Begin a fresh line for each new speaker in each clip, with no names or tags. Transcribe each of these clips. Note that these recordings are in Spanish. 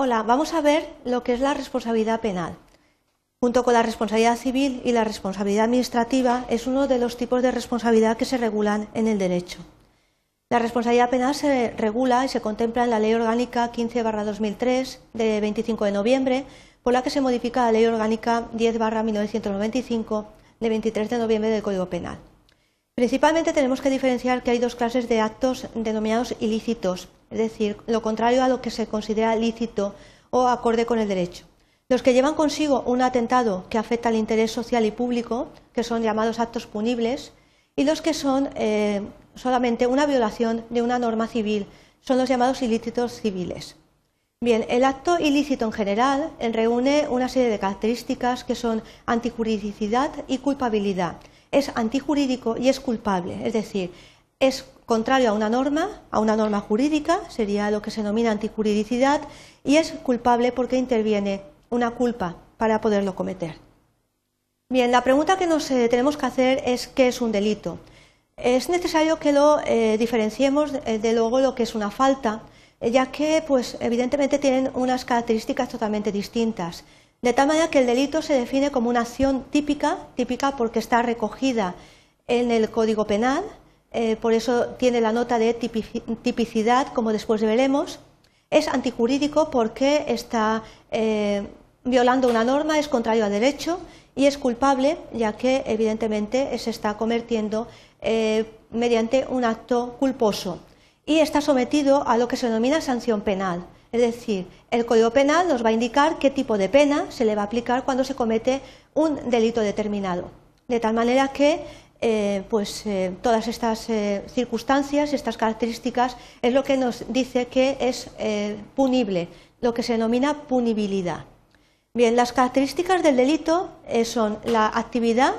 Hola, vamos a ver lo que es la responsabilidad penal. Junto con la responsabilidad civil y la responsabilidad administrativa es uno de los tipos de responsabilidad que se regulan en el derecho. La responsabilidad penal se regula y se contempla en la Ley Orgánica 15-2003 de 25 de noviembre, por la que se modifica la Ley Orgánica 10-1995 de 23 de noviembre del Código Penal. Principalmente tenemos que diferenciar que hay dos clases de actos denominados ilícitos, es decir, lo contrario a lo que se considera lícito o acorde con el derecho. Los que llevan consigo un atentado que afecta al interés social y público, que son llamados actos punibles, y los que son eh, solamente una violación de una norma civil, son los llamados ilícitos civiles. Bien, el acto ilícito en general reúne una serie de características que son antijuridicidad y culpabilidad es antijurídico y es culpable, es decir, es contrario a una norma, a una norma jurídica, sería lo que se denomina antijuridicidad, y es culpable porque interviene una culpa para poderlo cometer. Bien, la pregunta que nos eh, tenemos que hacer es qué es un delito. Es necesario que lo eh, diferenciemos eh, de luego lo que es una falta, ya que, pues, evidentemente tienen unas características totalmente distintas. De tal manera que el delito se define como una acción típica, típica porque está recogida en el Código Penal, eh, por eso tiene la nota de tipicidad, como después veremos. Es antijurídico porque está eh, violando una norma, es contrario al derecho y es culpable, ya que evidentemente se está convirtiendo eh, mediante un acto culposo y está sometido a lo que se denomina sanción penal. Es decir, el Código Penal nos va a indicar qué tipo de pena se le va a aplicar cuando se comete un delito determinado. De tal manera que eh, pues, eh, todas estas eh, circunstancias, estas características, es lo que nos dice que es punible, lo que se denomina punibilidad. Bien, las características del delito son la actividad,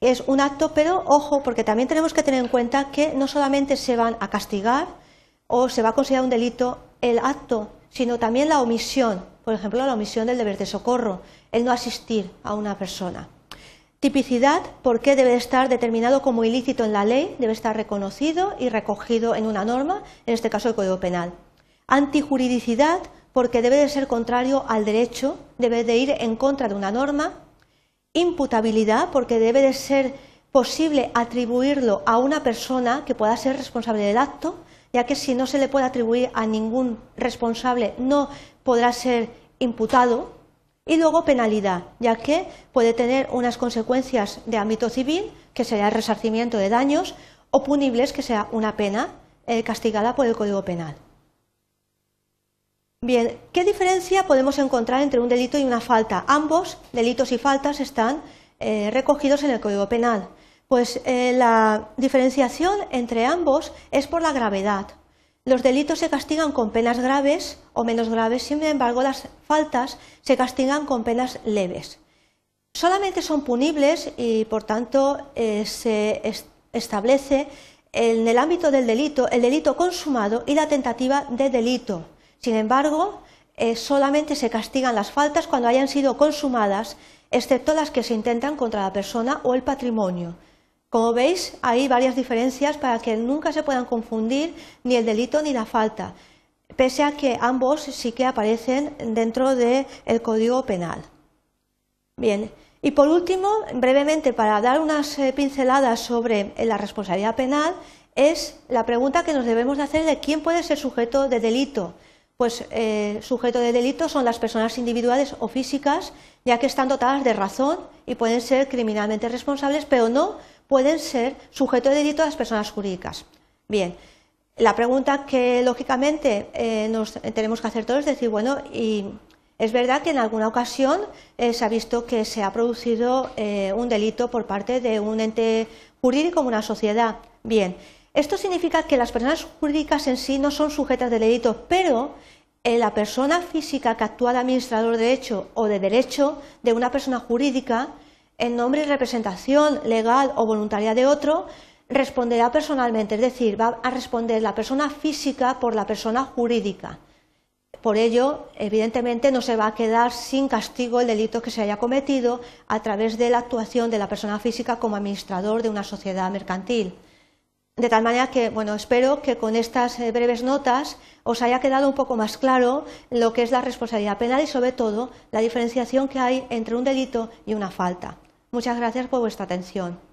es un acto, pero ojo, porque también tenemos que tener en cuenta que no solamente se van a castigar o se va a considerar un delito el acto sino también la omisión, por ejemplo, la omisión del deber de socorro, el no asistir a una persona. Tipicidad, porque debe estar determinado como ilícito en la ley, debe estar reconocido y recogido en una norma, en este caso el Código Penal. Antijuridicidad, porque debe de ser contrario al derecho, debe de ir en contra de una norma. Imputabilidad, porque debe de ser posible atribuirlo a una persona que pueda ser responsable del acto, ya que si no se le puede atribuir a ningún responsable no podrá ser imputado. Y luego penalidad, ya que puede tener unas consecuencias de ámbito civil, que sería el resarcimiento de daños, o punibles, que sea una pena eh, castigada por el Código Penal. Bien, ¿qué diferencia podemos encontrar entre un delito y una falta? Ambos, delitos y faltas, están eh, recogidos en el Código Penal. Pues eh, la diferenciación entre ambos es por la gravedad. Los delitos se castigan con penas graves o menos graves, sin embargo las faltas se castigan con penas leves. Solamente son punibles y por tanto eh, se establece en el ámbito del delito el delito consumado y la tentativa de delito. Sin embargo, eh, solamente se castigan las faltas cuando hayan sido consumadas, excepto las que se intentan contra la persona o el patrimonio. Como veis, hay varias diferencias para que nunca se puedan confundir ni el delito ni la falta, pese a que ambos sí que aparecen dentro del Código Penal. Bien, y por último, brevemente, para dar unas eh, pinceladas sobre la responsabilidad penal, es la pregunta que nos debemos de hacer de quién puede ser sujeto de delito. Pues eh, sujeto de delito son las personas individuales o físicas, ya que están dotadas de razón y pueden ser criminalmente responsables, pero no pueden ser sujeto de delito a las personas jurídicas. Bien, la pregunta que lógicamente eh, nos tenemos que hacer todos es decir, bueno, y es verdad que en alguna ocasión eh, se ha visto que se ha producido eh, un delito por parte de un ente jurídico como una sociedad. Bien, esto significa que las personas jurídicas en sí no son sujetas de delito, pero la persona física que actúa de administrador de derecho o de derecho de una persona jurídica en nombre y representación legal o voluntaria de otro, responderá personalmente, es decir, va a responder la persona física por la persona jurídica. Por ello, evidentemente, no se va a quedar sin castigo el delito que se haya cometido a través de la actuación de la persona física como administrador de una sociedad mercantil. De tal manera que, bueno, espero que con estas eh, breves notas os haya quedado un poco más claro lo que es la responsabilidad penal y, sobre todo, la diferenciación que hay entre un delito y una falta. Muchas gracias por vuestra atención.